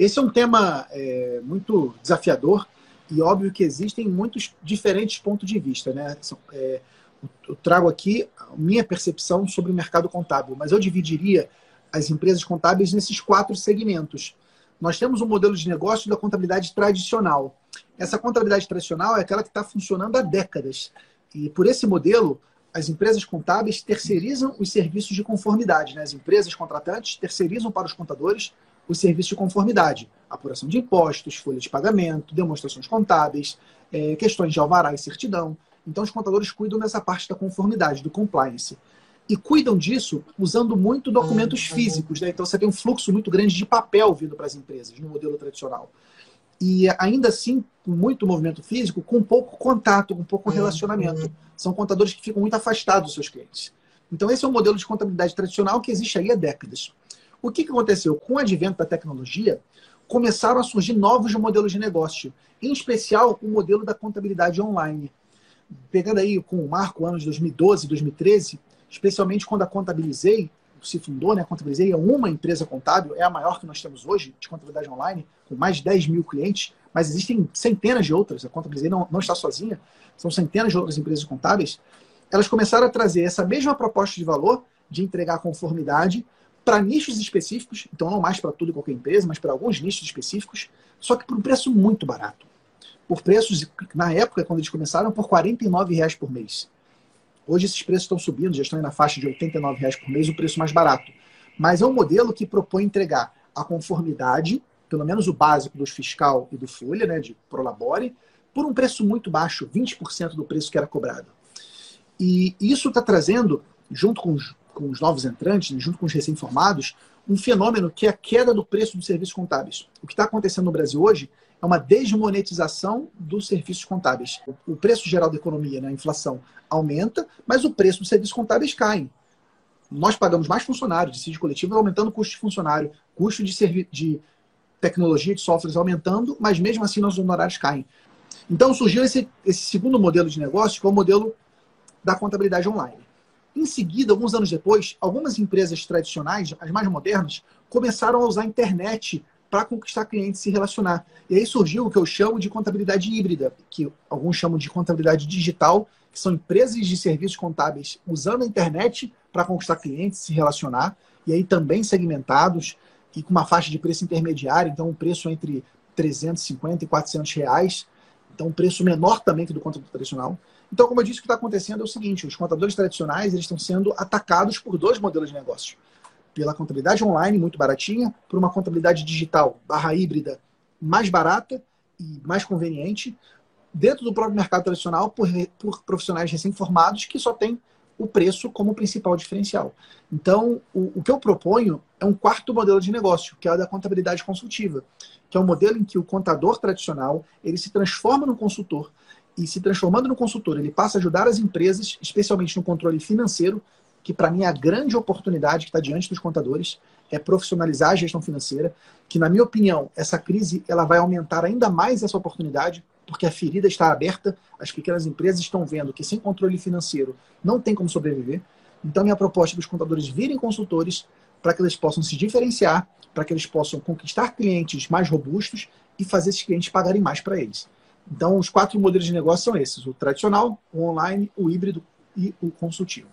Esse é um tema é, muito desafiador e óbvio que existem muitos diferentes pontos de vista. Né? É, eu trago aqui a minha percepção sobre o mercado contábil, mas eu dividiria as empresas contábeis nesses quatro segmentos. Nós temos um modelo de negócio da contabilidade tradicional. Essa contabilidade tradicional é aquela que está funcionando há décadas. E por esse modelo, as empresas contábeis terceirizam os serviços de conformidade. Né? As empresas contratantes terceirizam para os contadores os serviços de conformidade, apuração de impostos, folha de pagamento, demonstrações contábeis, é, questões de alvará e certidão. Então, os contadores cuidam dessa parte da conformidade, do compliance. E cuidam disso usando muito documentos físicos. Né? Então, você tem um fluxo muito grande de papel vindo para as empresas, no modelo tradicional. E ainda assim, com muito movimento físico, com pouco contato, com pouco relacionamento. São contadores que ficam muito afastados dos seus clientes. Então, esse é um modelo de contabilidade tradicional que existe aí há décadas. O que, que aconteceu? Com o advento da tecnologia, começaram a surgir novos modelos de negócio, em especial o modelo da contabilidade online. Pegando aí com o marco anos 2012, 2013, especialmente quando a Contabilizei se fundou, né? A Contabilizei é uma empresa contábil, é a maior que nós temos hoje de contabilidade online, com mais de 10 mil clientes, mas existem centenas de outras. A Contabilizei não, não está sozinha, são centenas de outras empresas contábeis. Elas começaram a trazer essa mesma proposta de valor de entregar conformidade para nichos específicos, então não mais para tudo e qualquer empresa, mas para alguns nichos específicos, só que por um preço muito barato. Por preços, na época, quando eles começaram, por R$ reais por mês. Hoje esses preços estão subindo, já estão na faixa de R$ reais por mês, o preço mais barato. Mas é um modelo que propõe entregar a conformidade, pelo menos o básico dos fiscal e do Folha, né, de Prolabore, por um preço muito baixo, 20% do preço que era cobrado. E isso está trazendo, junto com os com os novos entrantes, né, junto com os recém-formados, um fenômeno que é a queda do preço dos serviços contábeis. O que está acontecendo no Brasil hoje é uma desmonetização dos serviços contábeis. O preço geral da economia, né, a inflação, aumenta, mas o preço dos serviços contábeis cai. Nós pagamos mais funcionários CID coletivo, aumentando o custo de funcionário, custo de, de tecnologia, de softwares aumentando, mas mesmo assim nossos honorários caem. Então surgiu esse, esse segundo modelo de negócio, que é o modelo da contabilidade online. Em seguida, alguns anos depois, algumas empresas tradicionais, as mais modernas, começaram a usar a internet para conquistar clientes e se relacionar. E aí surgiu o que eu chamo de contabilidade híbrida, que alguns chamam de contabilidade digital, que são empresas de serviços contábeis usando a internet para conquistar clientes, se relacionar, e aí também segmentados e com uma faixa de preço intermediária, então um preço entre 350 e 400 reais, então um preço menor também que do contador tradicional. Então, como eu disse, o que está acontecendo é o seguinte: os contadores tradicionais eles estão sendo atacados por dois modelos de negócio. Pela contabilidade online, muito baratinha, por uma contabilidade digital, barra híbrida, mais barata e mais conveniente, dentro do próprio mercado tradicional, por, por profissionais recém-formados que só têm o preço como principal diferencial. Então, o, o, que eu proponho é um quarto modelo de negócio, que é o da contabilidade consultiva, que é um modelo em que o contador tradicional ele se transforma no consultor e se transformando no consultor, ele passa a ajudar as empresas, especialmente no controle financeiro, que para mim é a grande oportunidade que está diante dos contadores, é profissionalizar a gestão financeira, que na minha opinião, essa crise ela vai aumentar ainda mais essa oportunidade, porque a ferida está aberta, as pequenas empresas estão vendo que sem controle financeiro não tem como sobreviver. Então minha proposta é que os contadores virem consultores para que eles possam se diferenciar, para que eles possam conquistar clientes mais robustos e fazer esses clientes pagarem mais para eles. Então, os quatro modelos de negócio são esses: o tradicional, o online, o híbrido e o consultivo.